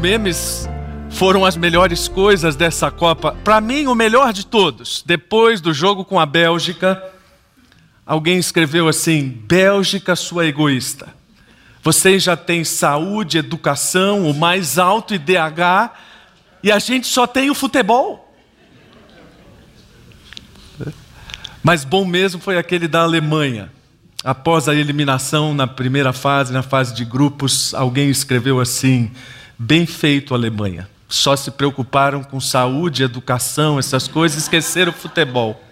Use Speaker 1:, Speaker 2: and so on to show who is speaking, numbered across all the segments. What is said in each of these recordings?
Speaker 1: memes foram as melhores coisas dessa Copa. Para mim, o melhor de todos, depois do jogo com a Bélgica, alguém escreveu assim: Bélgica, sua egoísta. Vocês já têm saúde, educação, o mais alto IDH, e a gente só tem o futebol. Mas bom mesmo foi aquele da Alemanha. Após a eliminação na primeira fase, na fase de grupos, alguém escreveu assim: Bem feito, Alemanha. Só se preocuparam com saúde, educação, essas coisas, esqueceram o futebol.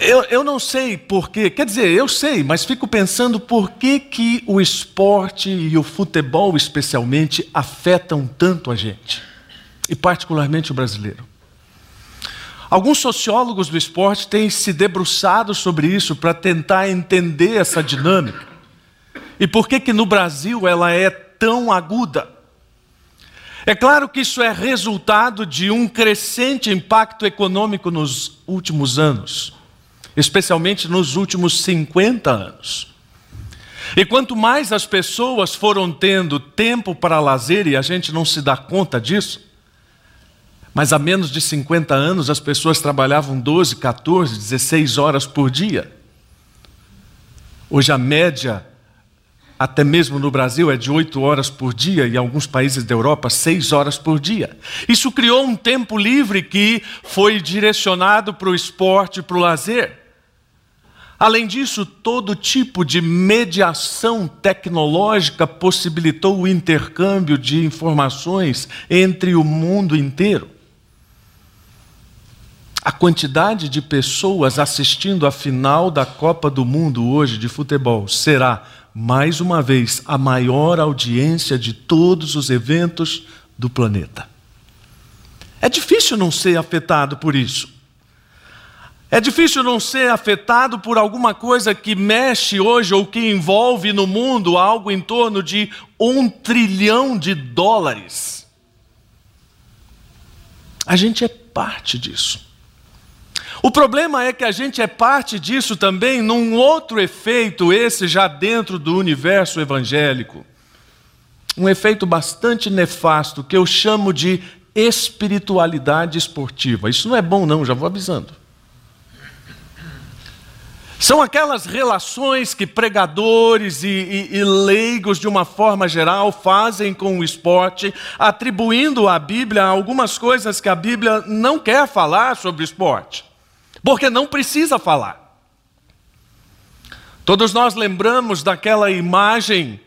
Speaker 1: Eu, eu não sei porquê, quer dizer, eu sei, mas fico pensando por que, que o esporte e o futebol, especialmente, afetam tanto a gente, e particularmente o brasileiro. Alguns sociólogos do esporte têm se debruçado sobre isso para tentar entender essa dinâmica. E por que que no Brasil ela é tão aguda? É claro que isso é resultado de um crescente impacto econômico nos últimos anos, especialmente nos últimos 50 anos. E quanto mais as pessoas foram tendo tempo para lazer, e a gente não se dá conta disso, mas há menos de 50 anos as pessoas trabalhavam 12, 14, 16 horas por dia. Hoje a média, até mesmo no Brasil, é de 8 horas por dia e em alguns países da Europa, 6 horas por dia. Isso criou um tempo livre que foi direcionado para o esporte, para o lazer. Além disso, todo tipo de mediação tecnológica possibilitou o intercâmbio de informações entre o mundo inteiro. A quantidade de pessoas assistindo a final da Copa do Mundo hoje de futebol será, mais uma vez, a maior audiência de todos os eventos do planeta. É difícil não ser afetado por isso. É difícil não ser afetado por alguma coisa que mexe hoje ou que envolve no mundo algo em torno de um trilhão de dólares. A gente é parte disso. O problema é que a gente é parte disso também num outro efeito, esse já dentro do universo evangélico. Um efeito bastante nefasto que eu chamo de espiritualidade esportiva. Isso não é bom, não, já vou avisando. São aquelas relações que pregadores e, e, e, leigos, de uma forma geral, fazem com o esporte, atribuindo à Bíblia algumas coisas que a Bíblia não quer falar sobre esporte porque não precisa falar. Todos nós lembramos daquela imagem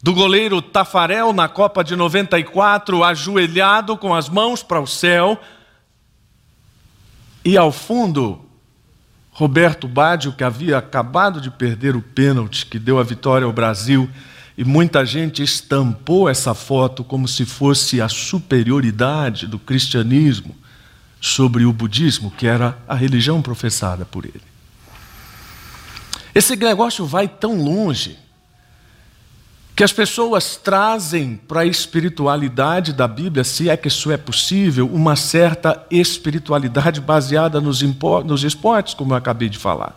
Speaker 1: do goleiro Tafarel na Copa de 94, ajoelhado com as mãos para o céu, e ao fundo, Roberto Baggio, que havia acabado de perder o pênalti que deu a vitória ao Brasil, e muita gente estampou essa foto como se fosse a superioridade do cristianismo sobre o budismo, que era a religião professada por ele. Esse negócio vai tão longe que as pessoas trazem para a espiritualidade da Bíblia, se é que isso é possível, uma certa espiritualidade baseada nos, nos esportes, como eu acabei de falar.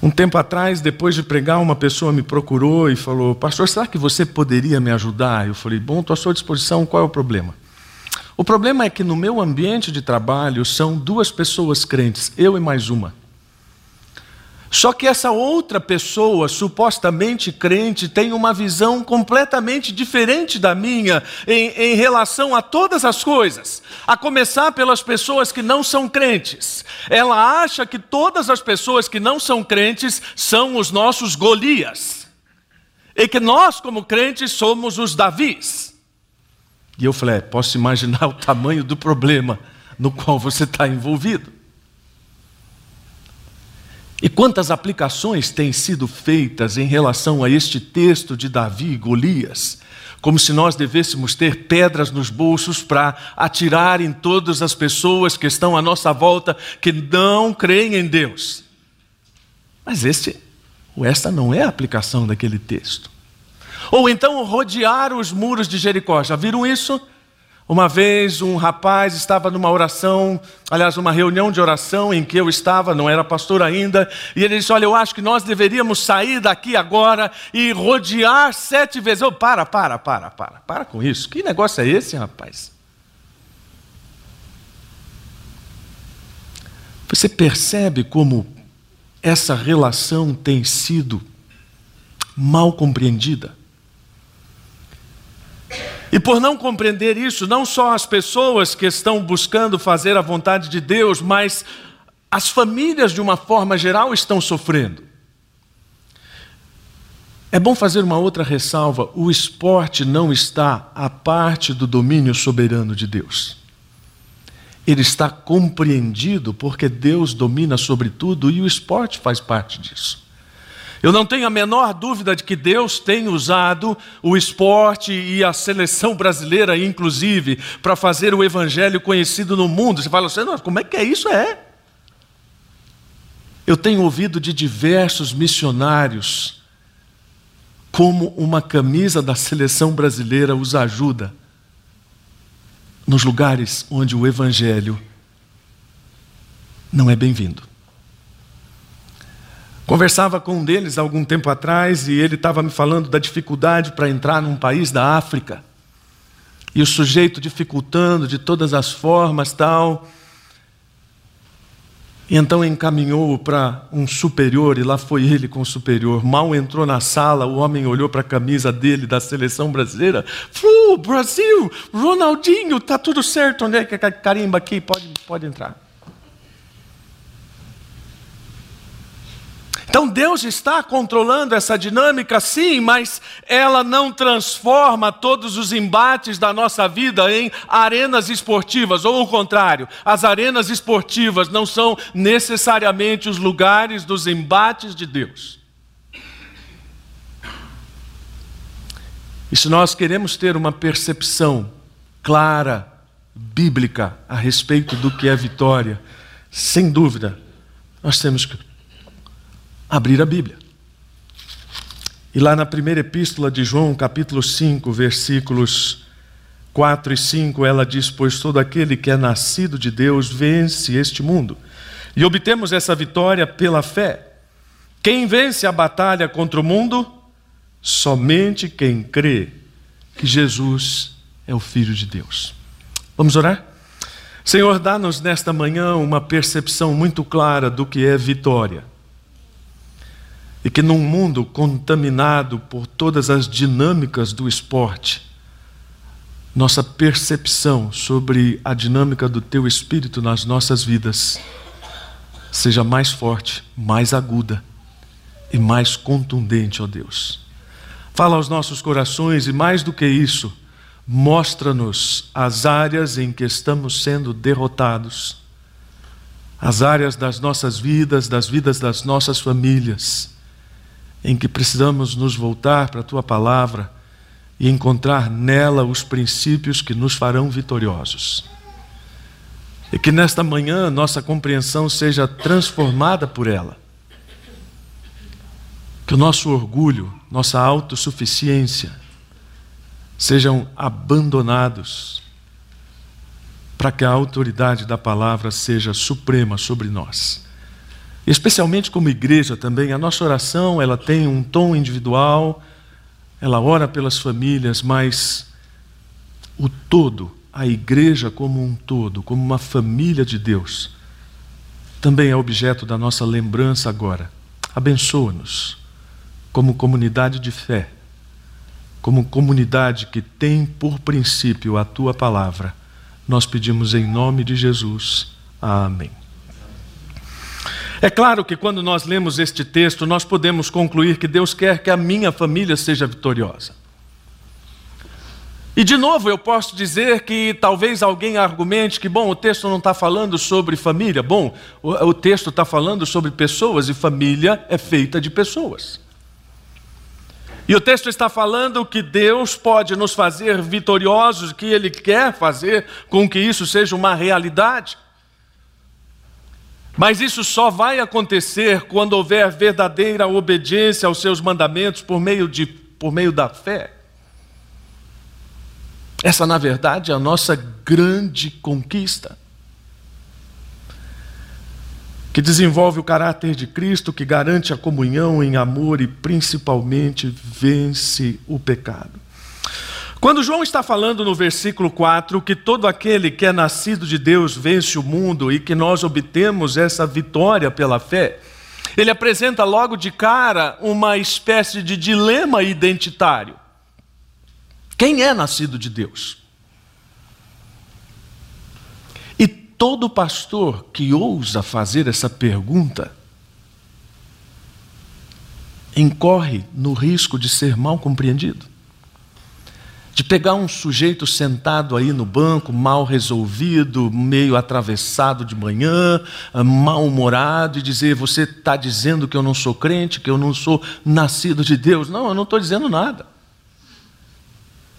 Speaker 1: Um tempo atrás, depois de pregar, uma pessoa me procurou e falou: Pastor, será que você poderia me ajudar? Eu falei: Bom, estou à sua disposição, qual é o problema? O problema é que no meu ambiente de trabalho são duas pessoas crentes, eu e mais uma. Só que essa outra pessoa, supostamente crente, tem uma visão completamente diferente da minha em, em, relação a todas as coisas. A começar pelas pessoas que não são crentes. Ela acha que todas as pessoas que não são crentes são os nossos Golias. E que nós, como crentes, somos os Davis. E eu falei: é, posso imaginar o tamanho do problema no qual você está envolvido. E quantas aplicações têm sido feitas em relação a este texto de Davi e Golias? Como se nós devêssemos ter pedras nos bolsos para atirar em todas as pessoas que estão à nossa volta que não creem em Deus. Mas este, esta não é a aplicação daquele texto. Ou então rodear os muros de Jericó. Já viram isso? Uma vez um rapaz estava numa oração, aliás, numa reunião de oração em que eu estava, não era pastor ainda, e ele disse: Olha, eu acho que nós deveríamos sair daqui agora e rodear sete vezes. Eu, para, para, para, para, para com isso. Que negócio é esse, rapaz? Você percebe como essa relação tem sido mal compreendida? E por não compreender isso, não só as pessoas que estão buscando fazer a vontade de Deus, mas as famílias de uma forma geral estão sofrendo. É bom fazer uma outra ressalva: o esporte não está à parte do domínio soberano de Deus. Ele está compreendido porque Deus domina sobre tudo e o esporte faz parte disso. Eu não tenho a menor dúvida de que Deus tem usado o esporte e a seleção brasileira, inclusive, para fazer o evangelho conhecido no mundo. Você fala assim, como é que é isso? É. Eu tenho ouvido de diversos missionários como uma camisa da seleção brasileira os ajuda nos lugares onde o evangelho não é bem-vindo. Conversava com um deles algum tempo atrás e ele estava me falando da dificuldade para entrar num país da África. E o sujeito dificultando de todas as formas, tal. E então encaminhou para um superior, e lá foi ele com o superior. Mal entrou na sala, o homem olhou para a camisa dele da seleção brasileira. Fu, Brasil, Ronaldinho, tá tudo certo. Onde é que é carimba aqui? Pode, pode entrar. Então Deus está controlando essa dinâmica, sim, mas ela não transforma todos os embates da nossa vida em arenas esportivas, ou o contrário, as arenas esportivas não são necessariamente os lugares dos embates de Deus. E se nós queremos ter uma percepção clara, bíblica, a respeito do que é vitória, sem dúvida, nós temos que abrir a Bíblia. E lá na primeira epístola de João, capítulo 5, versículos 4 e 5, ela diz: Pois todo aquele que é nascido de Deus vence este mundo. E obtemos essa vitória pela fé. Quem vence a batalha contra o mundo? Somente quem crê que Jesus é o Filho de Deus. Vamos orar? Senhor, dá-nos nesta manhã uma percepção muito clara do que é vitória e que num mundo contaminado por todas as dinâmicas do esporte, nossa percepção sobre a dinâmica do teu espírito nas nossas vidas seja mais forte, mais aguda e mais contundente, ó Deus. Fala aos nossos corações e mais do que isso, mostra-nos as áreas em que estamos sendo derrotados, as áreas das nossas vidas, das vidas das nossas famílias em que precisamos nos voltar para a tua palavra e encontrar nela os princípios que nos farão vitoriosos. E que nesta manhã nossa compreensão seja transformada por ela. Que o nosso orgulho, nossa autossuficiência sejam abandonados para que a autoridade da palavra seja suprema sobre nós. Especialmente como igreja também, a nossa oração ela tem um tom individual, ela ora pelas famílias, mas o todo, a igreja como um todo, como uma família de Deus, também é objeto da nossa lembrança agora. Abençoa-nos como comunidade de fé, como comunidade que tem por princípio a tua palavra. Nós pedimos em nome de Jesus. Amém. É claro que quando nós lemos este texto, nós podemos concluir que Deus quer que a minha família seja vitoriosa. E de novo eu posso dizer que talvez alguém argumente que, bom, o texto não está falando sobre família. Bom, o, o texto está falando sobre pessoas e família é feita de pessoas. E o texto está falando que Deus pode nos fazer vitoriosos, que Ele quer fazer com que isso seja uma realidade. Mas isso só vai acontecer quando houver verdadeira obediência aos seus mandamentos por meio, de, por meio da fé. Essa, na verdade, é a nossa grande conquista. Que desenvolve o caráter de Cristo, que garante a comunhão em amor e principalmente vence o pecado. Quando João está falando no versículo 4 que todo aquele que é nascido de Deus vence o mundo e que nós obtemos essa vitória pela fé, ele apresenta logo de cara uma espécie de dilema identitário. Quem é nascido de Deus? E todo pastor que ousa fazer essa pergunta incorre no risco de ser mal compreendido de pegar um sujeito sentado aí no banco, mal resolvido, meio atravessado de manhã, ah, mal-humorado, e dizer: Você está dizendo que eu não sou crente, que eu não sou nascido de Deus. Não, eu não estou dizendo nada.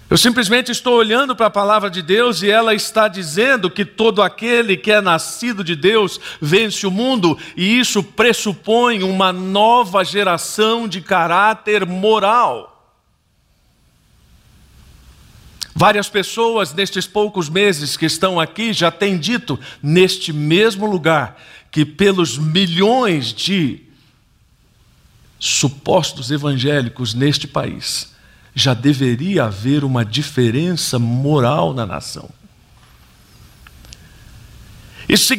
Speaker 1: Eu simplesmente estou olhando para a palavra de Deus e ela está dizendo que todo aquele que é nascido de Deus vence o mundo, e isso pressupõe uma nova geração de caráter moral. Várias pessoas nestes poucos meses que estão aqui já têm dito neste mesmo lugar que pelos milhões de supostos evangélicos neste país já deveria haver uma diferença moral na nação. Isso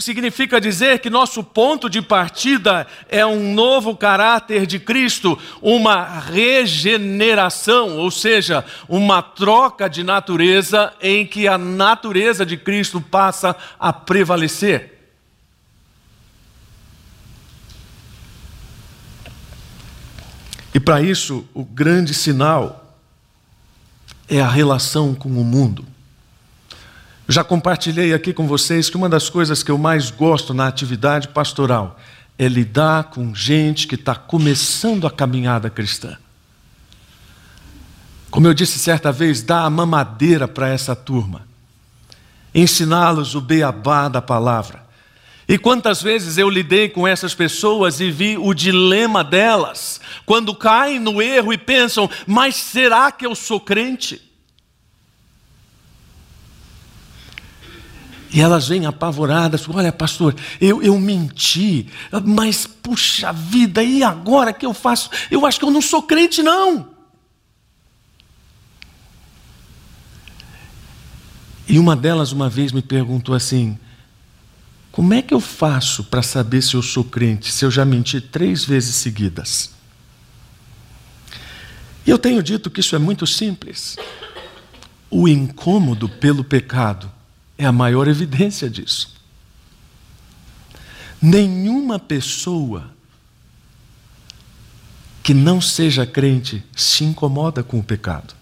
Speaker 1: significa dizer que nosso ponto de partida é um novo caráter de Cristo, uma regeneração, ou seja, uma troca de natureza em que a natureza de Cristo passa a prevalecer. E para isso, o grande sinal é a relação com o mundo. Já compartilhei aqui com vocês que uma das coisas que eu mais gosto na atividade pastoral é lidar com gente que está começando a caminhada cristã. Como eu disse certa vez, dar a mamadeira para essa turma, ensiná-los o beabá da palavra. E quantas vezes eu lidei com essas pessoas e vi o dilema delas, quando caem no erro e pensam, mas será que eu sou crente? E elas vêm apavoradas: Olha, pastor, eu, eu menti, mas puxa vida, e agora que eu faço? Eu acho que eu não sou crente, não. E uma delas, uma vez, me perguntou assim: Como é que eu faço para saber se eu sou crente, se eu já menti três vezes seguidas? E eu tenho dito que isso é muito simples. O incômodo pelo pecado é a maior evidência disso. Nenhuma pessoa que não seja crente se incomoda com o pecado.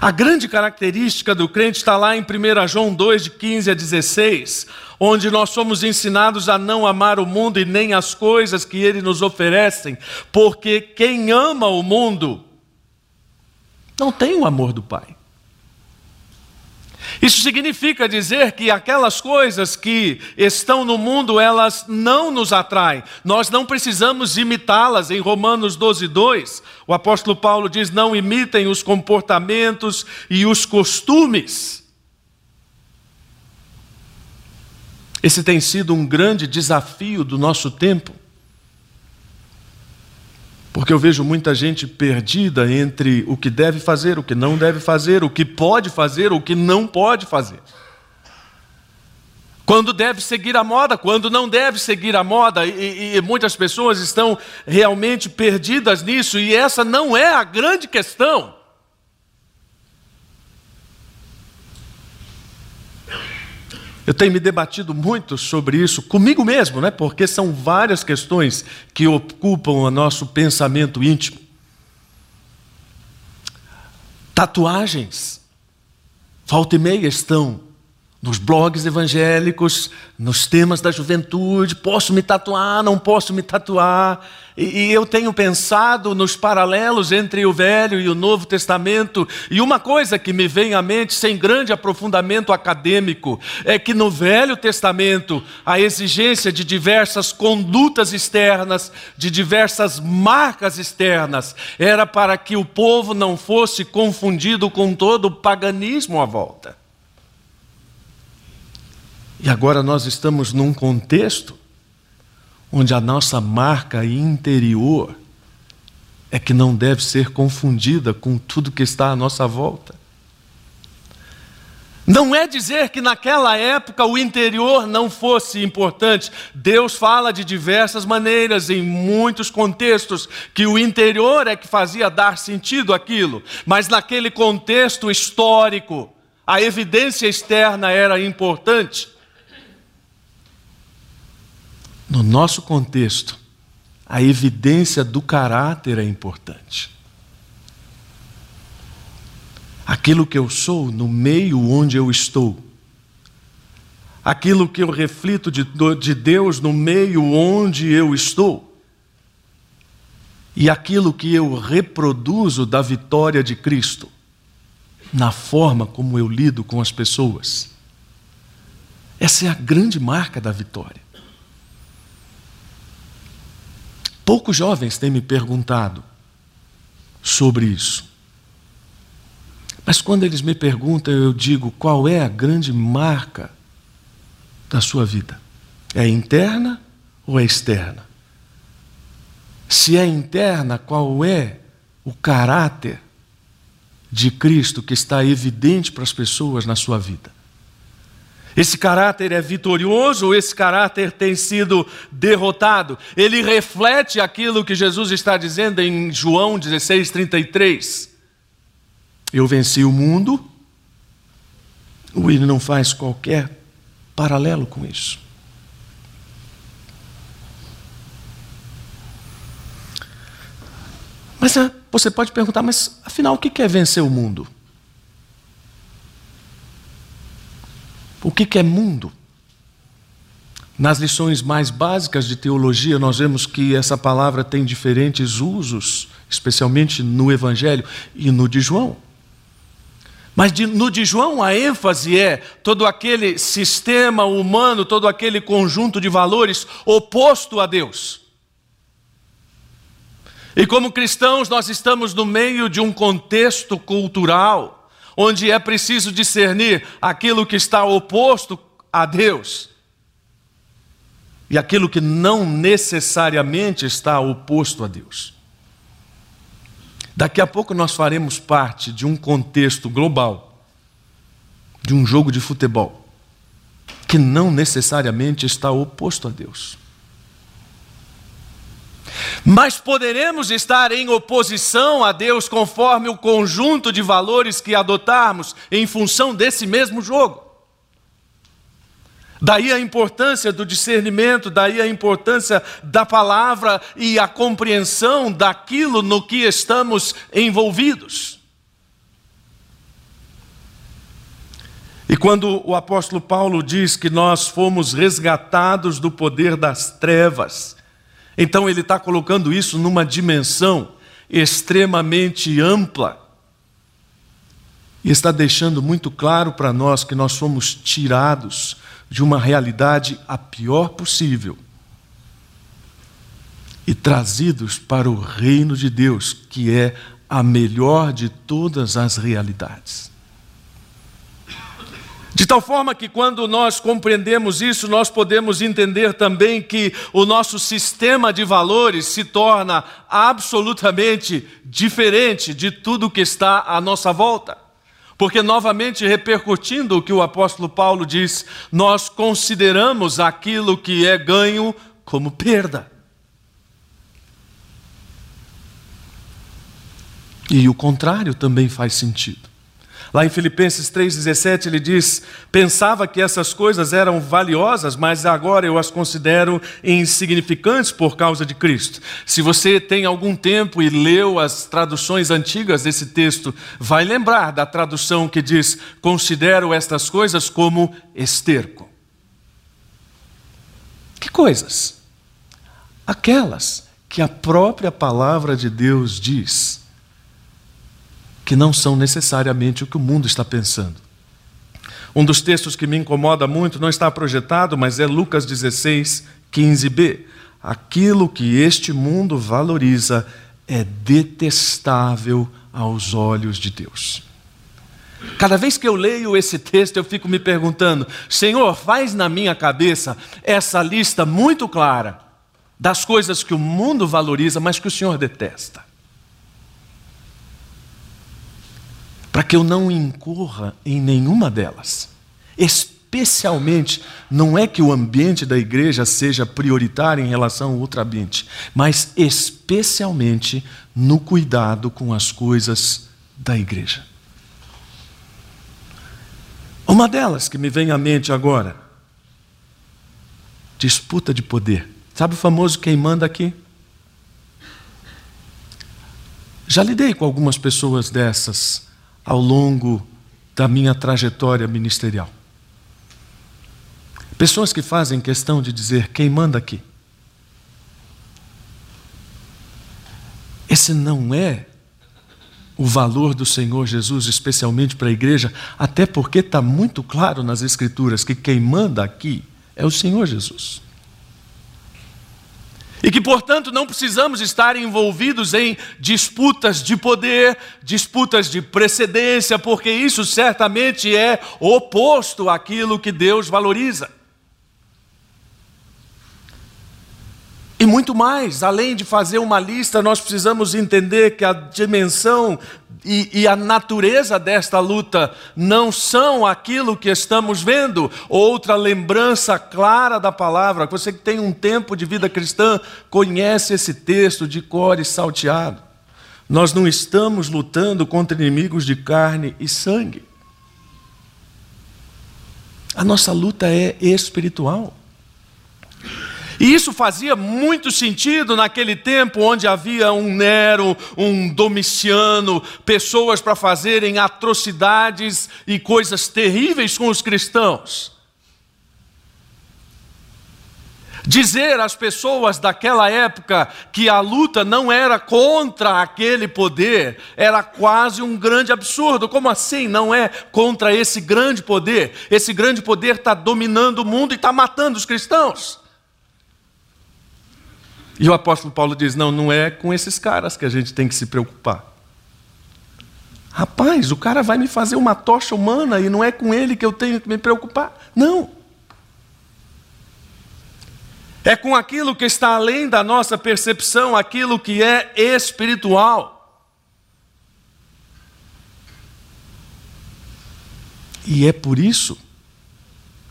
Speaker 1: A grande característica do crente está lá em 1 João 2, de 15 a 16, onde nós somos ensinados a não amar o mundo e nem as coisas que ele nos oferecem, porque quem ama o mundo não tem o amor do Pai. Isso significa dizer que aquelas coisas que estão no mundo, elas não nos atraem. Nós não precisamos imitá-las. Em Romanos 12, 2, o apóstolo Paulo diz: não imitem os comportamentos e os costumes. Esse tem sido um grande desafio do nosso tempo. Porque eu vejo muita gente perdida entre o que deve fazer, o que não deve fazer, o que pode fazer, o que não pode fazer. Quando deve seguir a moda, quando não deve seguir a moda, e, e muitas pessoas estão realmente perdidas nisso, e essa não é a grande questão. Eu tenho me debatido muito sobre isso comigo mesmo, né? porque são várias questões que ocupam o nosso pensamento íntimo. Tatuagens, volta e meia estão nos blogs evangélicos, nos temas da juventude, posso me tatuar, não posso me tatuar. E, e, eu tenho pensado nos paralelos entre o Velho e o Novo Testamento, e uma coisa que me vem à mente, sem grande aprofundamento acadêmico, é que no Velho Testamento a exigência de diversas condutas externas, de diversas marcas externas, era para que o povo não fosse confundido com todo o paganismo à volta. E agora nós estamos num contexto onde a nossa marca interior é que não deve ser confundida com tudo que está à nossa volta. Não é dizer que naquela época o interior não fosse importante. Deus fala de diversas maneiras, em muitos contextos, que o interior é que fazia dar sentido àquilo. Mas naquele contexto histórico, a evidência externa era importante. No nosso contexto, a evidência do caráter é importante. Aquilo que eu sou no meio onde eu estou. Aquilo que eu reflito de, de Deus no meio onde eu estou. E aquilo que eu reproduzo da vitória de Cristo, na forma como eu lido com as pessoas. Essa é a grande marca da vitória. Poucos jovens têm me perguntado sobre isso. Mas quando eles me perguntam, eu digo: qual é a grande marca da sua vida? É interna ou é externa? Se é interna, qual é o caráter de Cristo que está evidente para as pessoas na sua vida? Esse caráter é vitorioso ou esse caráter tem sido derrotado? Ele reflete aquilo que Jesus está dizendo em João 16, 33. Eu venci o mundo, ou ele não faz qualquer paralelo com isso? Mas ah, você pode perguntar, mas afinal, o que é vencer o mundo? O que é mundo? Nas lições mais básicas de teologia, nós vemos que essa palavra tem diferentes usos, especialmente no Evangelho e no de João. Mas no de João a ênfase é todo aquele sistema humano, todo aquele conjunto de valores oposto a Deus. E como cristãos, nós estamos no meio de um contexto cultural onde é preciso discernir aquilo que está oposto a Deus e aquilo que não necessariamente está oposto a Deus. Daqui a pouco nós faremos parte de um contexto global, de um jogo de futebol, que não necessariamente está oposto a Deus. Mas poderemos estar em oposição a Deus conforme o conjunto de valores que adotarmos em função desse mesmo jogo. Daí a importância do discernimento, daí a importância da palavra e a compreensão daquilo no que estamos envolvidos. E quando o apóstolo Paulo diz que nós fomos resgatados do poder das trevas, então ele está colocando isso numa dimensão extremamente ampla. E está deixando muito claro para nós que nós somos tirados de uma realidade a pior possível e trazidos para o reino de Deus, que é a melhor de todas as realidades. De tal forma que, quando nós compreendemos isso, nós podemos entender também que o nosso sistema de valores se torna absolutamente diferente de tudo que está à nossa volta. Porque, novamente, repercutindo o que o apóstolo Paulo diz, nós consideramos aquilo que é ganho como perda. E o contrário também faz sentido. Lá em Filipenses 3,17 ele diz: Pensava que essas coisas eram valiosas, mas agora eu as considero insignificantes por causa de Cristo. Se você tem algum tempo e leu as traduções antigas desse texto, vai lembrar da tradução que diz: Considero estas coisas como esterco. Que coisas? Aquelas que a própria palavra de Deus diz que não são necessariamente o que o mundo está pensando. Um dos textos que me incomoda muito não está projetado, mas é Lucas 16, 15b. Aquilo que este mundo valoriza é detestável aos olhos de Deus. Cada vez que eu leio esse texto, eu fico me perguntando: Senhor, faz na minha cabeça essa lista muito clara das coisas que o mundo valoriza, mas que o Senhor detesta. Para que eu não incorra em nenhuma delas. Especialmente, não é que o ambiente da igreja seja prioritário em relação ao outro ambiente, mas especialmente no cuidado com as coisas da igreja. Uma delas que me vem à mente agora, disputa de poder. Sabe o famoso quem manda aqui? Já lidei com algumas pessoas dessas ao longo da minha trajetória ministerial. Pessoas que fazem questão de dizer quem manda aqui. Esse não é o valor do Senhor Jesus, especialmente para a igreja, até porque está muito claro nas Escrituras que quem manda aqui é o Senhor Jesus. E que, portanto, não precisamos estar envolvidos em disputas de poder, disputas de precedência, porque isso certamente é oposto àquilo que Deus valoriza. E muito mais, além de fazer uma lista, nós precisamos entender que a dimensão e, e, a natureza desta luta não são aquilo que estamos vendo. Outra lembrança clara da palavra, você que tem um tempo de vida cristã, conhece esse texto de cor e salteado. Nós não estamos lutando contra inimigos de carne e sangue. A nossa luta é espiritual. E isso fazia muito sentido naquele tempo onde havia um Nero, um Domiciano, pessoas para fazerem atrocidades e coisas terríveis com os cristãos. Dizer às pessoas daquela época que a luta não era contra aquele poder era quase um grande absurdo. Como assim não é contra esse grande poder? Esse grande poder está dominando o mundo e está matando os cristãos. E o apóstolo Paulo diz: não, não é com esses caras que a gente tem que se preocupar. Rapaz, o cara vai me fazer uma tocha humana e não é com ele que eu tenho que me preocupar. Não. É com aquilo que está além da nossa percepção, aquilo que é espiritual. E é por isso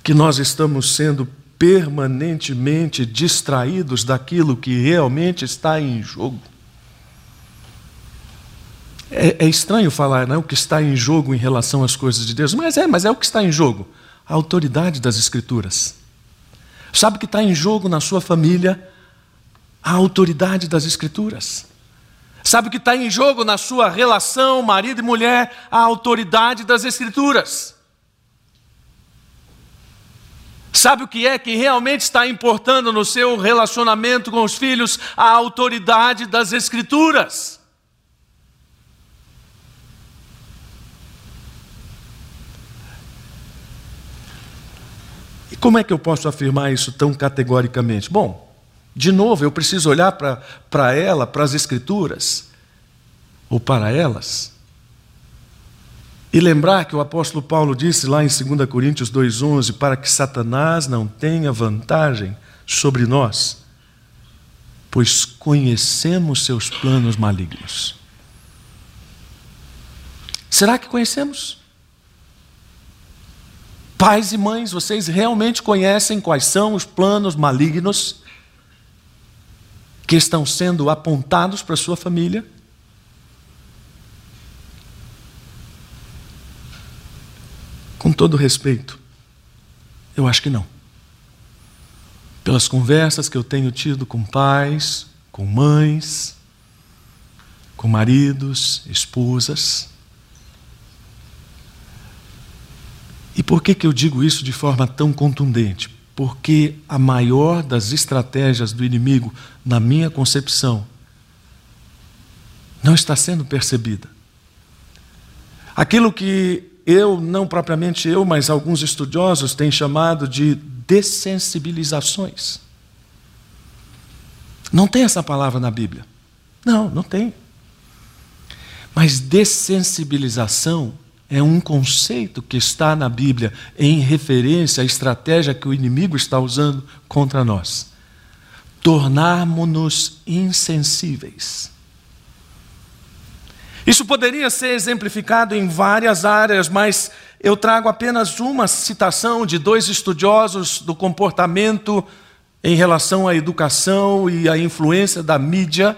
Speaker 1: que nós estamos sendo permanentemente distraídos daquilo que realmente está em jogo. É, é, estranho falar né, o que está em jogo em relação às coisas de Deus, mas é, mas é o que está em jogo. A autoridade das Escrituras. Sabe que está em jogo na sua família? A autoridade das Escrituras. Sabe que está em jogo na sua relação, marido e mulher? A autoridade das Escrituras. Sabe o que é que realmente está importando no seu relacionamento com os filhos? A autoridade das Escrituras. E como é que eu posso afirmar isso tão categoricamente? Bom, de novo, eu preciso olhar para ela, para as Escrituras, ou para elas, e lembrar que o apóstolo Paulo disse lá em 2 Coríntios 2,11: para que Satanás não tenha vantagem sobre nós, pois conhecemos seus planos malignos. Será que conhecemos? Pais e mães, vocês realmente conhecem quais são os planos malignos que estão sendo apontados para sua família? Com todo respeito, eu acho que não. Pelas conversas que eu tenho tido com pais, com mães, com maridos, esposas. E por que, que eu digo isso de forma tão contundente? Porque a maior das estratégias do inimigo, na minha concepção, não está sendo percebida. Aquilo que eu, não propriamente eu, mas alguns estudiosos têm chamado de dessensibilizações. Não tem essa palavra na Bíblia. Não, não tem. Mas dessensibilização é um conceito que está na Bíblia em referência à estratégia que o inimigo está usando contra nós. Tornarmos-nos insensíveis. Isso poderia ser exemplificado em várias áreas, mas eu trago apenas uma citação de dois estudiosos do comportamento em relação à educação e à influência da mídia,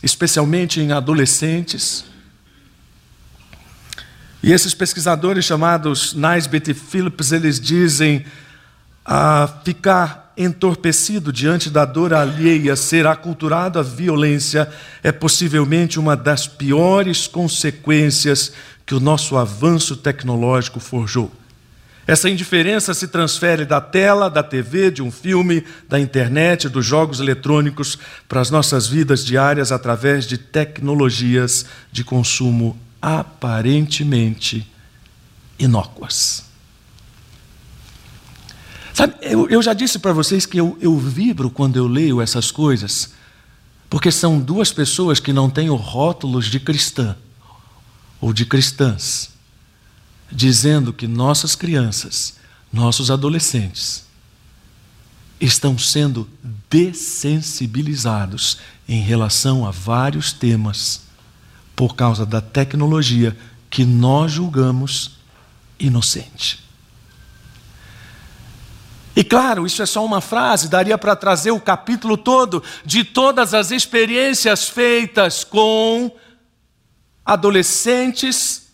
Speaker 1: especialmente em adolescentes. E esses pesquisadores chamados Naisbitt e Phillips, eles dizem a ficar entorpecido diante da dor alheia, ser aculturado à violência, é possivelmente uma das piores consequências que o nosso avanço tecnológico forjou. Essa indiferença se transfere da tela, da TV, de um filme, da internet, dos jogos eletrônicos para as nossas vidas diárias através de tecnologias de consumo aparentemente inócuas. Sabe, eu, eu já disse para vocês que eu, eu vibro quando eu leio essas coisas, porque são duas pessoas que não têm rótulos de cristã ou de cristãs dizendo que nossas crianças, nossos adolescentes, estão sendo dessensibilizados em relação a vários temas por causa da tecnologia que nós julgamos inocente. E claro, isso é só uma frase, daria para trazer o capítulo todo de todas as experiências feitas com adolescentes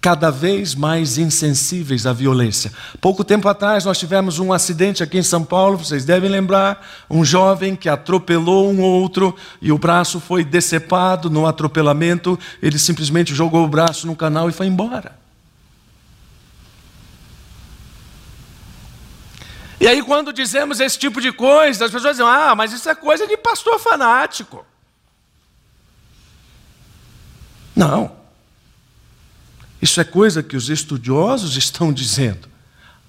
Speaker 1: cada vez mais insensíveis à violência. Pouco tempo atrás nós tivemos um acidente aqui em São Paulo, vocês devem lembrar, um jovem que atropelou um outro e o braço foi decepado no atropelamento, ele simplesmente jogou o braço no canal e foi embora. E aí, quando dizemos esse tipo de coisa, as pessoas dizem: ah, mas isso é coisa de pastor fanático. Não. Isso é coisa que os estudiosos estão dizendo.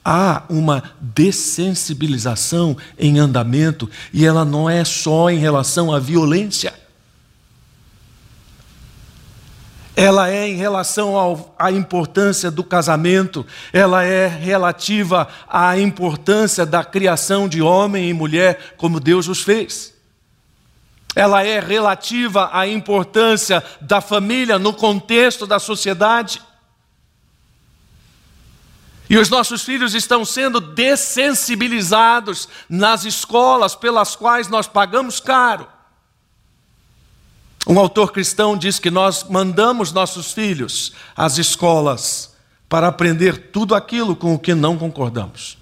Speaker 1: Há uma dessensibilização em andamento e ela não é só em relação à violência. Ela é em relação ao, à importância do casamento, ela é relativa à importância da criação de homem e mulher como Deus os fez. Ela é relativa à importância da família no contexto da sociedade. E os nossos filhos estão sendo dessensibilizados nas escolas pelas quais nós pagamos caro. Um autor cristão diz que nós mandamos nossos filhos às escolas para aprender tudo aquilo com o que não concordamos.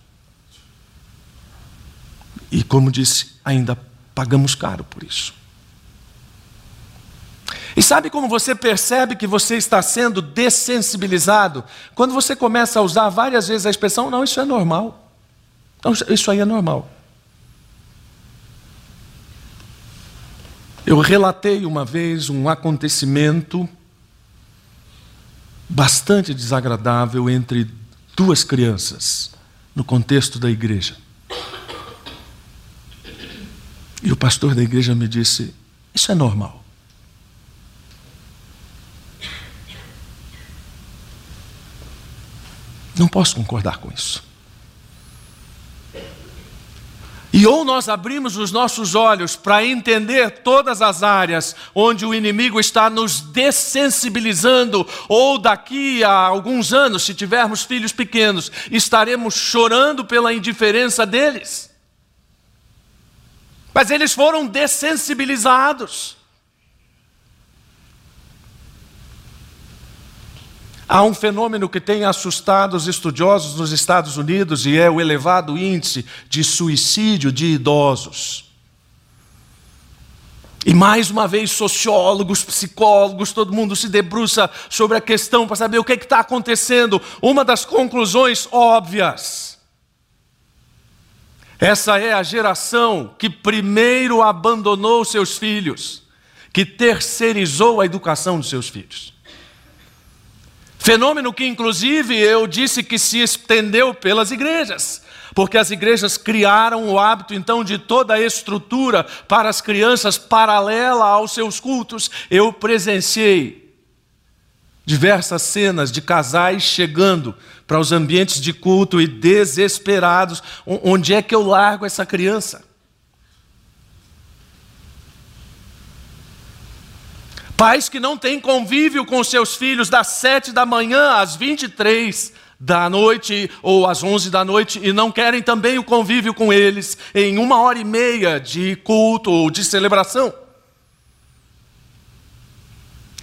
Speaker 1: E como disse, ainda pagamos caro por isso. E sabe como você percebe que você está sendo dessensibilizado? Quando você começa a usar várias vezes a expressão, não, isso é normal. Não, isso aí é normal. Eu relatei uma vez um acontecimento bastante desagradável entre duas crianças no contexto da igreja. E o pastor da igreja me disse: Isso é normal. Não posso concordar com isso. E ou nós abrimos os nossos olhos para entender todas as áreas onde o inimigo está nos dessensibilizando, ou daqui a alguns anos, se tivermos filhos pequenos, estaremos chorando pela indiferença deles. Mas eles foram dessensibilizados. Há um fenômeno que tem assustado os estudiosos nos Estados Unidos e é o elevado índice de suicídio de idosos. E mais uma vez, sociólogos, psicólogos, todo mundo se debruça sobre a questão para saber o que é está acontecendo. Uma das conclusões óbvias. Essa é a geração que primeiro abandonou seus filhos, que terceirizou a educação dos seus filhos. Fenômeno que, inclusive, eu disse que se estendeu pelas igrejas porque as igrejas criaram o hábito então de toda a estrutura para as crianças paralela aos seus cultos. Eu presenciei diversas cenas de casais chegando para os ambientes de culto e desesperados: onde é que eu largo essa criança? Pais que não têm convívio com seus filhos das sete da manhã às vinte e três da noite ou às 11 da noite e não querem também o convívio com eles em uma hora e meia de culto ou de celebração.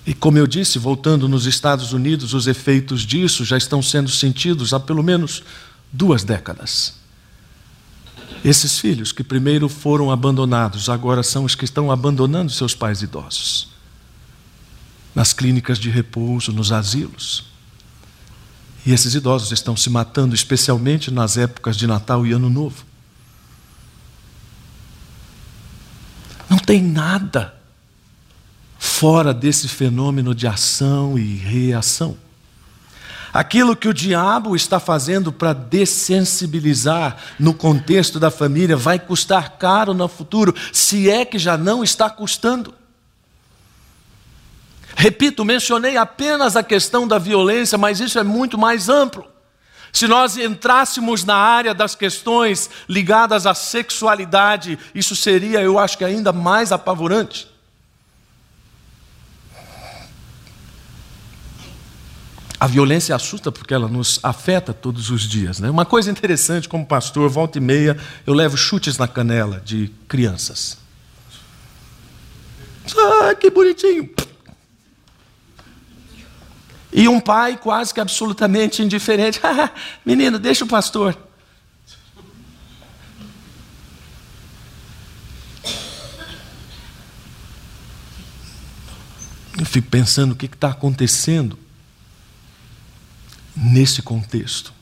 Speaker 1: E como eu disse, voltando nos Estados Unidos, os efeitos disso já estão sendo sentidos há pelo menos duas décadas. Esses filhos que primeiro foram abandonados, agora são os que estão abandonando seus pais idosos. Nas clínicas de repouso, nos asilos. E esses idosos estão se matando, especialmente nas épocas de Natal e Ano Novo. Não tem nada fora desse fenômeno de ação e reação. Aquilo que o diabo está fazendo para dessensibilizar no contexto da família vai custar caro no futuro, se é que já não está custando. Repito, mencionei apenas a questão da violência, mas isso é muito mais amplo. Se nós entrássemos na área das questões ligadas à sexualidade, isso seria, eu acho que ainda mais apavorante. A violência assusta porque ela nos afeta todos os dias. Né? Uma coisa interessante, como pastor, volta e meia, eu levo chutes na canela de crianças. Ah, que bonitinho. E um pai quase que absolutamente indiferente. Menino, deixa o pastor. Eu fico pensando o que está acontecendo nesse contexto.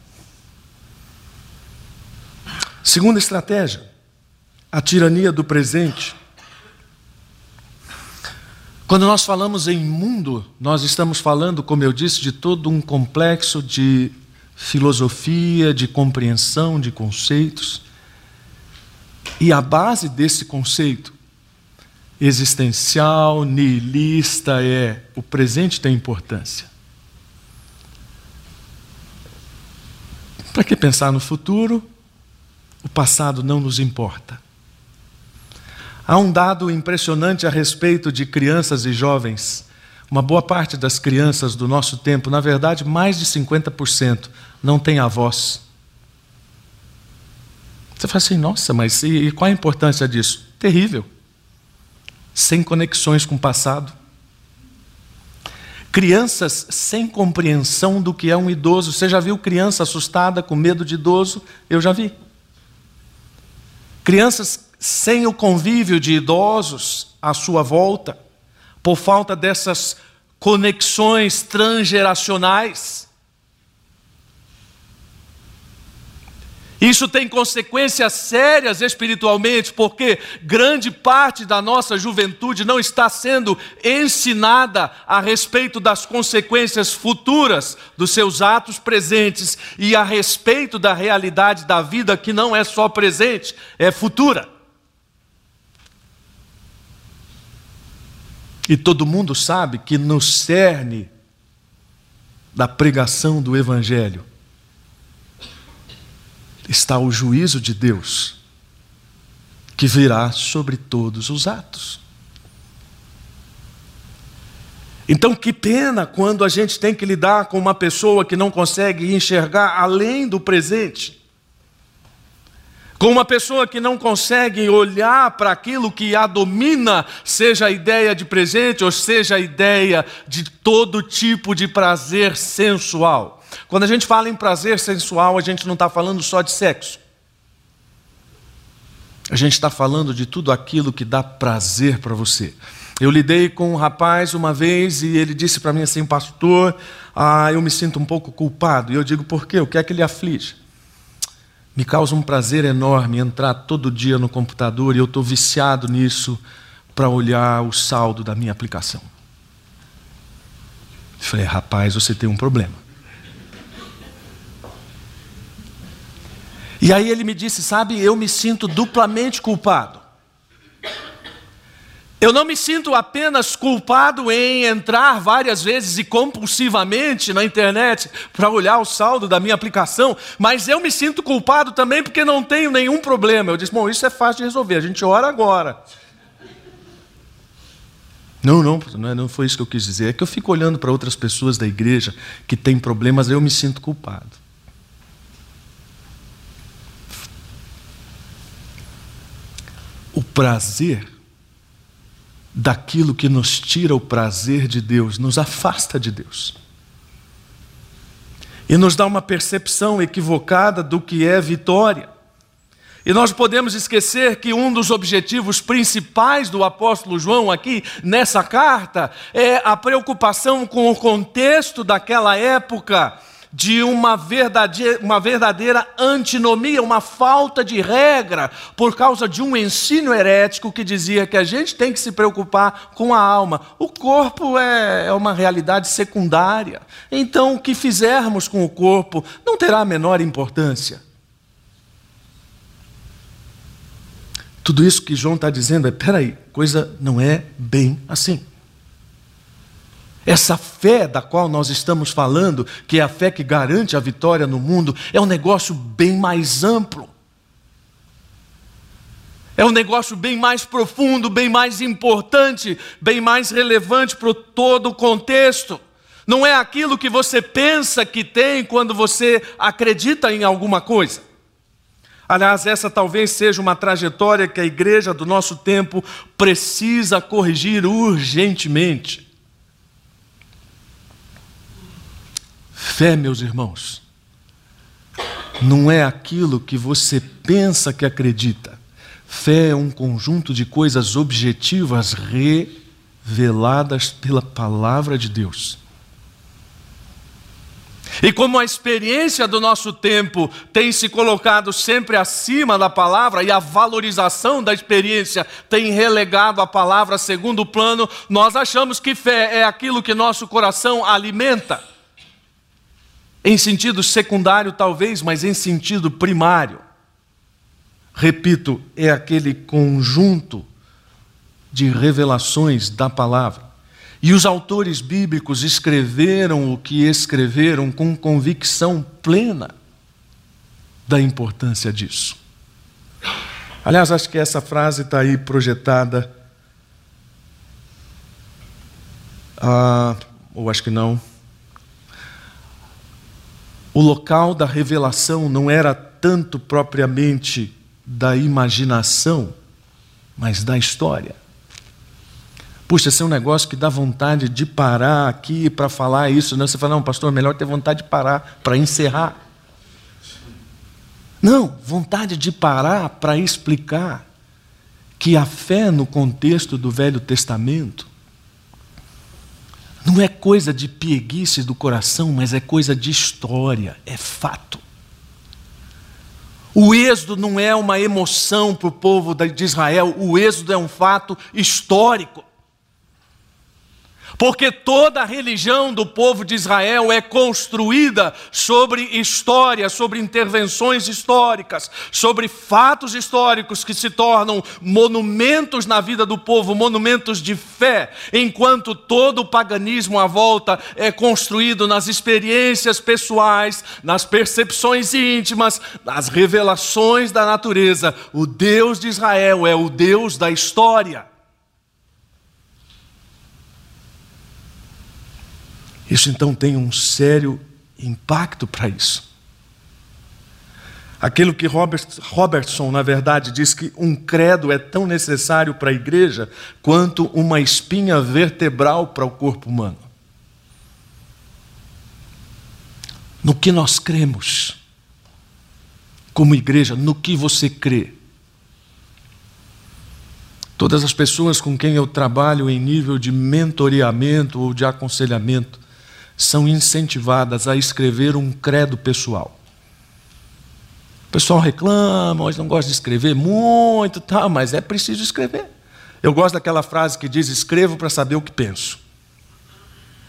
Speaker 1: Segunda estratégia, a tirania do presente. Quando nós falamos em mundo, nós estamos falando, como eu disse, de todo um complexo de filosofia, de compreensão de conceitos. E a base desse conceito existencial, nihilista, é o presente tem importância. Para que pensar no futuro? O passado não nos importa. Há um dado impressionante a respeito de crianças e jovens. Uma boa parte das crianças do nosso tempo, na verdade, mais de 50%, não tem avós. Você fala assim, nossa, mas e, e qual a importância disso? Terrível. Sem conexões com o passado. Crianças sem compreensão do que é um idoso. Você já viu criança assustada com medo de idoso? Eu já vi. Crianças sem o convívio de idosos à sua volta, por falta dessas conexões transgeracionais. Isso tem consequências sérias espiritualmente, porque grande parte da nossa juventude não está sendo ensinada a respeito das consequências futuras dos seus atos presentes e a respeito da realidade da vida que não é só presente, é futura. E todo mundo sabe que no cerne da pregação do Evangelho está o juízo de Deus, que virá sobre todos os atos. Então, que pena quando a gente tem que lidar com uma pessoa que não consegue enxergar além do presente. Com uma pessoa que não consegue olhar para aquilo que a domina, seja a ideia de presente ou seja a ideia de todo tipo de prazer sensual. Quando a gente fala em prazer sensual, a gente não está falando só de sexo. A gente está falando de tudo aquilo que dá prazer para você. Eu lidei com um rapaz uma vez e ele disse para mim assim, pastor, ah, eu me sinto um pouco culpado. E eu digo, por quê? O que é que ele aflige? Me causa um prazer enorme entrar todo dia no computador e eu estou viciado nisso para olhar o saldo da minha aplicação. Falei, rapaz, você tem um problema. E aí ele me disse, sabe, eu me sinto duplamente culpado. Eu não me sinto apenas culpado em entrar várias vezes e compulsivamente na internet para olhar o saldo da minha aplicação, mas eu me sinto culpado também porque não tenho nenhum problema. Eu disse, bom, isso é fácil de resolver, a gente ora agora. Não, não, não é, foi isso que eu quis dizer. É que eu fico olhando para outras pessoas da igreja que têm problemas, eu me sinto culpado. O prazer daquilo que nos tira o prazer de Deus, nos afasta de Deus. E nos dá uma percepção equivocada do que é vitória. E nós podemos esquecer que um dos objetivos principais do apóstolo João aqui nessa carta é a preocupação com o contexto daquela época de uma verdadeira, uma verdadeira antinomia, uma falta de regra, por causa de um ensino herético que dizia que a gente tem que se preocupar com a alma. O corpo é, é uma realidade secundária. Então, o que fizermos com o corpo não terá a menor importância. Tudo isso que João está dizendo é: peraí, coisa não é bem assim. Essa fé da qual nós estamos falando, que é a fé que garante a vitória no mundo, é um negócio bem mais amplo. É um negócio bem mais profundo, bem mais importante, bem mais relevante para todo o contexto. Não é aquilo que você pensa que tem quando você acredita em alguma coisa. Aliás, essa talvez seja uma trajetória que a igreja do nosso tempo precisa corrigir urgentemente. Fé, meus irmãos, não é aquilo que você pensa que acredita. Fé é um conjunto de coisas objetivas reveladas pela palavra de Deus. E como a experiência do nosso tempo tem se colocado sempre acima da palavra e a valorização da experiência tem relegado a palavra segundo plano, nós achamos que fé é aquilo que nosso coração alimenta. Em sentido secundário, talvez, mas em sentido primário. Repito, é aquele conjunto de revelações da palavra. E os autores bíblicos escreveram o que escreveram com convicção plena da importância disso. Aliás, acho que essa frase está aí projetada. Ah, ou acho que não. O local da revelação não era tanto propriamente da imaginação, mas da história. Puxa, esse é um negócio que dá vontade de parar aqui para falar isso. Né? você fala, não, pastor, melhor ter vontade de parar para encerrar. Não, vontade de parar para explicar que a fé no contexto do Velho Testamento não é coisa de pieguice do coração, mas é coisa de história, é fato. O êxodo não é uma emoção para o povo de Israel, o êxodo é um fato histórico. Porque toda a religião do povo de Israel é construída sobre história, sobre intervenções históricas, sobre fatos históricos que se tornam monumentos na vida do povo, monumentos de fé, enquanto todo o paganismo à volta é construído nas experiências pessoais, nas percepções íntimas, nas revelações da natureza. O Deus de Israel é o Deus da história. Isso então tem um sério impacto para isso. Aquilo que Robert, Robertson, na verdade, diz que um credo é tão necessário para a igreja quanto uma espinha vertebral para o corpo humano. No que nós cremos, como igreja, no que você crê. Todas as pessoas com quem eu trabalho em nível de mentoreamento ou de aconselhamento são incentivadas a escrever um credo pessoal pessoal reclama, hoje não gosta de escrever muito, tá, mas é preciso escrever. Eu gosto daquela frase que diz: escrevo para saber o que penso.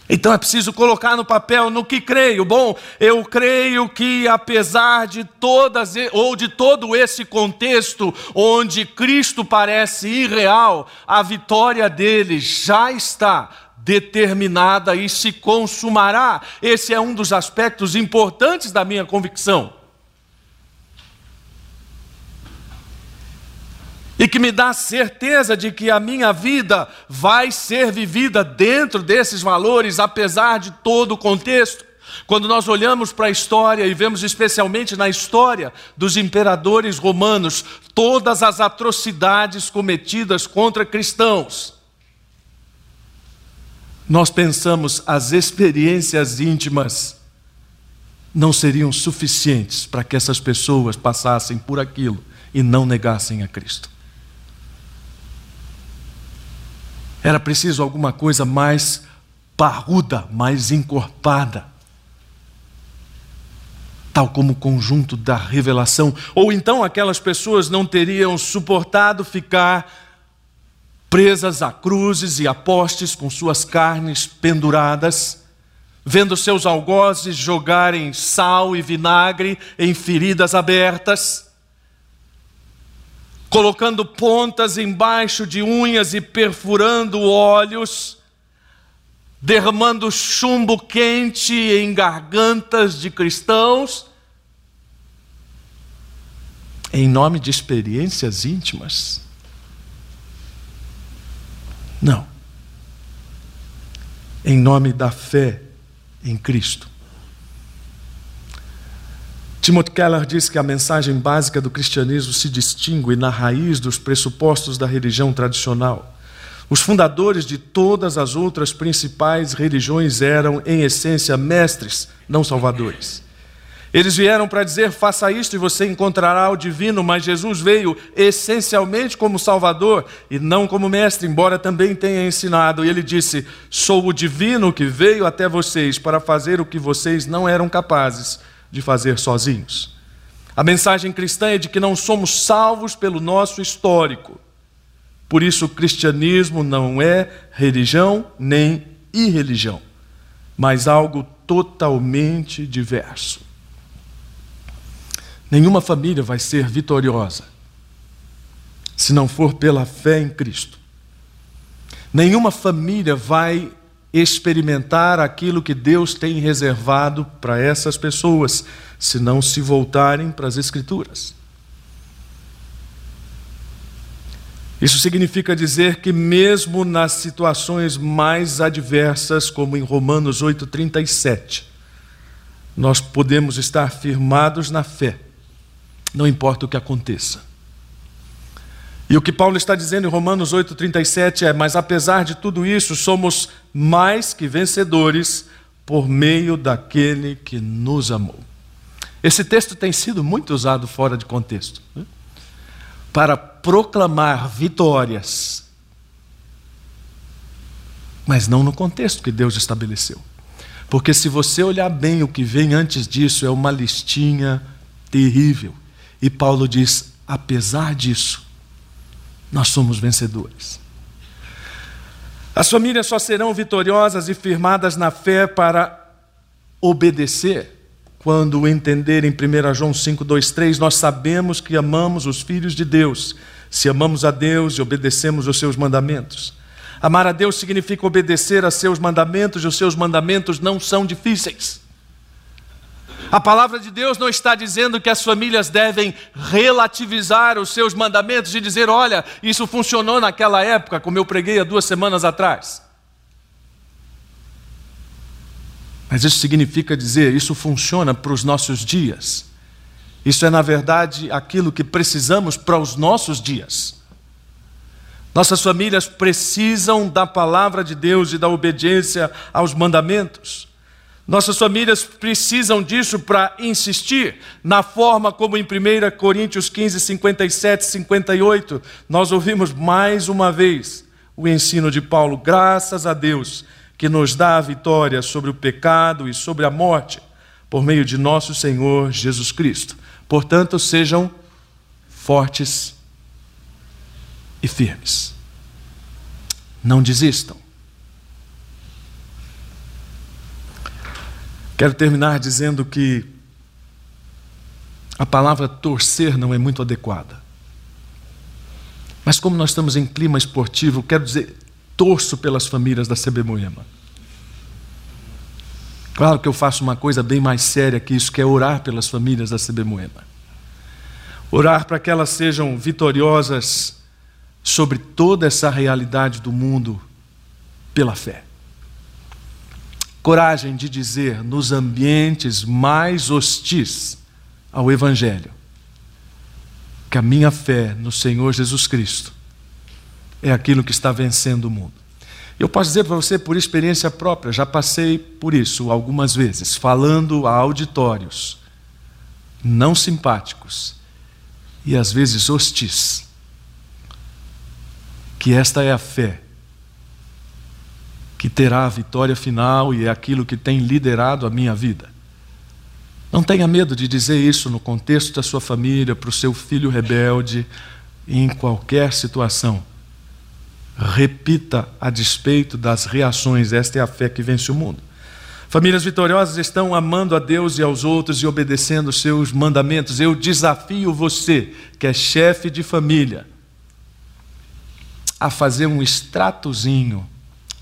Speaker 1: Então é preciso colocar no papel no que creio. Bom, eu creio que apesar de todas ou de todo esse contexto onde Cristo parece irreal, a vitória dele já está determinada e se consumará. Esse é um dos aspectos importantes da minha convicção. e que me dá certeza de que a minha vida vai ser vivida dentro desses valores, apesar de todo o contexto. Quando nós olhamos para a história e vemos especialmente na história dos imperadores romanos todas as atrocidades cometidas contra cristãos, nós pensamos as experiências íntimas não seriam suficientes para que essas pessoas passassem por aquilo e não negassem a Cristo. Era preciso alguma coisa mais parruda, mais encorpada. Tal como o conjunto da revelação. Ou então aquelas pessoas não teriam suportado ficar presas a cruzes e a postes com suas carnes penduradas, vendo seus algozes jogarem sal e vinagre em feridas abertas colocando pontas embaixo de unhas e perfurando olhos, derramando chumbo quente em gargantas de cristãos, em nome de experiências íntimas? Não. Em nome da fé em Cristo. Timothy Keller diz que a mensagem básica do cristianismo se distingue na raiz dos pressupostos da religião tradicional. Os fundadores de todas as outras principais religiões eram, em essência, mestres, não salvadores. Eles vieram para dizer: faça isto e você encontrará o divino, mas Jesus veio essencialmente como Salvador e não como mestre, embora também tenha ensinado. E ele disse: Sou o divino que veio até vocês para fazer o que vocês não eram capazes de fazer sozinhos. A mensagem cristã é de que não somos salvos pelo nosso histórico. Por isso, o cristianismo não é religião nem irreligião, mas algo totalmente diverso. Nenhuma família vai ser vitoriosa se não for pela fé em Cristo. Nenhuma família vai experimentar aquilo que Deus tem reservado para essas pessoas, se não se voltarem para as Escrituras. Isso significa dizer que, mesmo nas situações mais adversas, como em Romanos 8,37, nós podemos estar firmados na fé, não importa o que aconteça. E o que Paulo está dizendo em Romanos 8,37 é: Mas apesar de tudo isso, somos mais que vencedores por meio daquele que nos amou. Esse texto tem sido muito usado fora de contexto né? para proclamar vitórias, mas não no contexto que Deus estabeleceu. Porque se você olhar bem o que vem antes disso, é uma listinha terrível. E Paulo diz: apesar disso, nós somos vencedores. As famílias só serão vitoriosas e firmadas na fé para obedecer quando entenderem 1 João 5, 2, 3, nós sabemos que amamos os filhos de Deus, se amamos a Deus e obedecemos os seus mandamentos. Amar a Deus significa obedecer a seus mandamentos, e os seus mandamentos não são difíceis. A palavra de Deus não está dizendo que as famílias devem relativizar os seus mandamentos e dizer, olha, isso funcionou naquela época, como eu preguei há duas semanas atrás. Mas isso significa dizer, isso funciona para os nossos dias. Isso é, na verdade, aquilo que precisamos para os nossos dias. Nossas famílias precisam da palavra de Deus e da obediência aos mandamentos. Nossas famílias precisam disso para insistir na forma como em 1 Coríntios 15, 57, 58, nós ouvimos mais uma vez o ensino de Paulo, graças a Deus, que nos dá a vitória sobre o pecado e sobre a morte, por meio de nosso Senhor Jesus Cristo. Portanto, sejam fortes e firmes. Não desistam. Quero terminar dizendo que a palavra torcer não é muito adequada. Mas como nós estamos em clima esportivo, quero dizer, torço pelas famílias da CB Moema. Claro que eu faço uma coisa bem mais séria que isso, que é orar pelas famílias da CB Moema. Orar para que elas sejam vitoriosas sobre toda essa realidade do mundo pela fé. Coragem de dizer nos ambientes mais hostis ao Evangelho que a minha fé no Senhor Jesus Cristo é aquilo que está vencendo o mundo. Eu posso dizer para você por experiência própria, já passei por isso algumas vezes, falando a auditórios não simpáticos e às vezes hostis que esta é a fé que terá a vitória final e é aquilo que tem liderado a minha vida. Não tenha medo de dizer isso no contexto da sua família, para o seu filho rebelde, em qualquer situação. Repita a despeito das reações, esta é a fé que vence o mundo. Famílias vitoriosas estão amando a Deus e aos outros e obedecendo os seus mandamentos. Eu desafio você, que é chefe de família, a fazer um extratozinho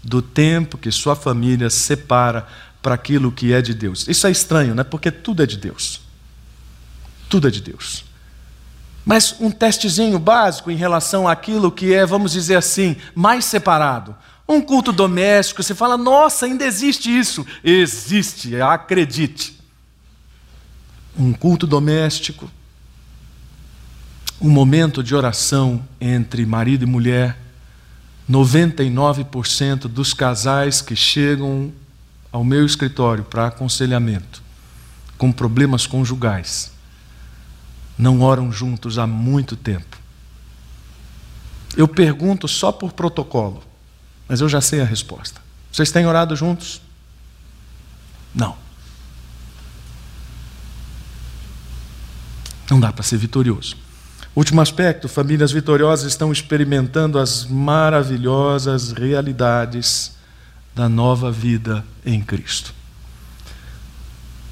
Speaker 1: do tempo que sua família separa para aquilo que é de Deus. Isso é estranho, né? Porque tudo é de Deus. Tudo é de Deus. Mas um testezinho básico em relação àquilo que é, vamos dizer assim, mais separado. Um culto doméstico, você fala, nossa, ainda existe isso. Existe, acredite. Um culto doméstico, um momento de oração entre marido e mulher, 99% dos casais que chegam ao meu escritório para aconselhamento com problemas conjugais não oram juntos há muito tempo. Eu pergunto só por protocolo, mas eu já sei a resposta. Vocês têm orado juntos? Não. Não dá para ser vitorioso. Último aspecto: famílias vitoriosas estão experimentando as maravilhosas realidades da nova vida em Cristo.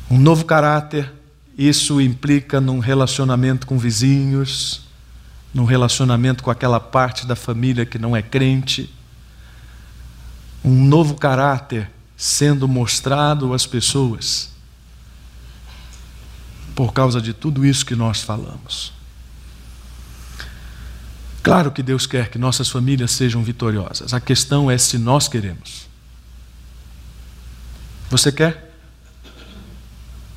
Speaker 1: Um novo caráter, isso implica num relacionamento com vizinhos, num relacionamento com aquela parte da família que não é crente. Um novo caráter sendo mostrado às pessoas por causa de tudo isso que nós falamos. Claro que Deus quer que nossas famílias sejam vitoriosas. A questão é se nós queremos. Você quer?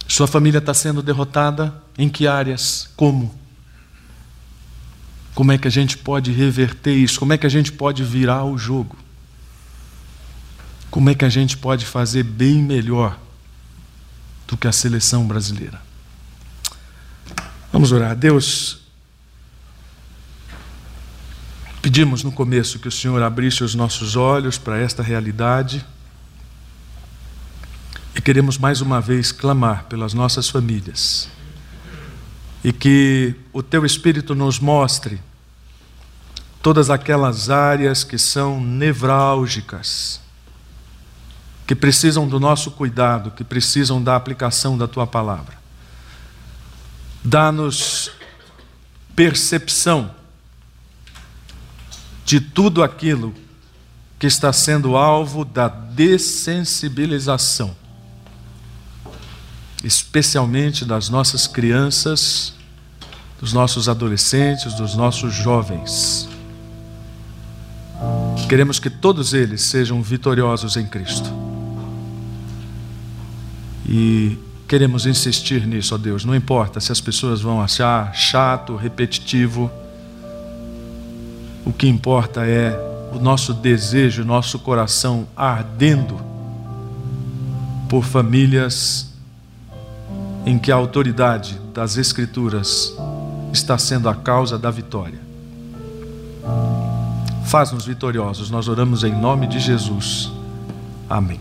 Speaker 1: Sua família está sendo derrotada? Em que áreas? Como? Como é que a gente pode reverter isso? Como é que a gente pode virar o jogo? Como é que a gente pode fazer bem melhor do que a seleção brasileira? Vamos orar. Deus, Pedimos no começo que o Senhor abrisse os nossos olhos para esta realidade e queremos mais uma vez clamar pelas nossas famílias e que o Teu Espírito nos mostre todas aquelas áreas que são nevrálgicas, que precisam do nosso cuidado, que precisam da aplicação da Tua palavra. Dá-nos percepção de tudo aquilo que está sendo alvo da dessensibilização, especialmente das nossas crianças, dos nossos adolescentes, dos nossos jovens. Queremos que todos eles sejam vitoriosos em Cristo. E Queremos insistir nisso, ó Deus. Não importa se as pessoas vão achar chato, repetitivo. O que importa é o nosso desejo, o nosso coração ardendo por famílias em que a autoridade das Escrituras está sendo a causa da vitória. Faz-nos vitoriosos, nós oramos em nome de Jesus. Amém.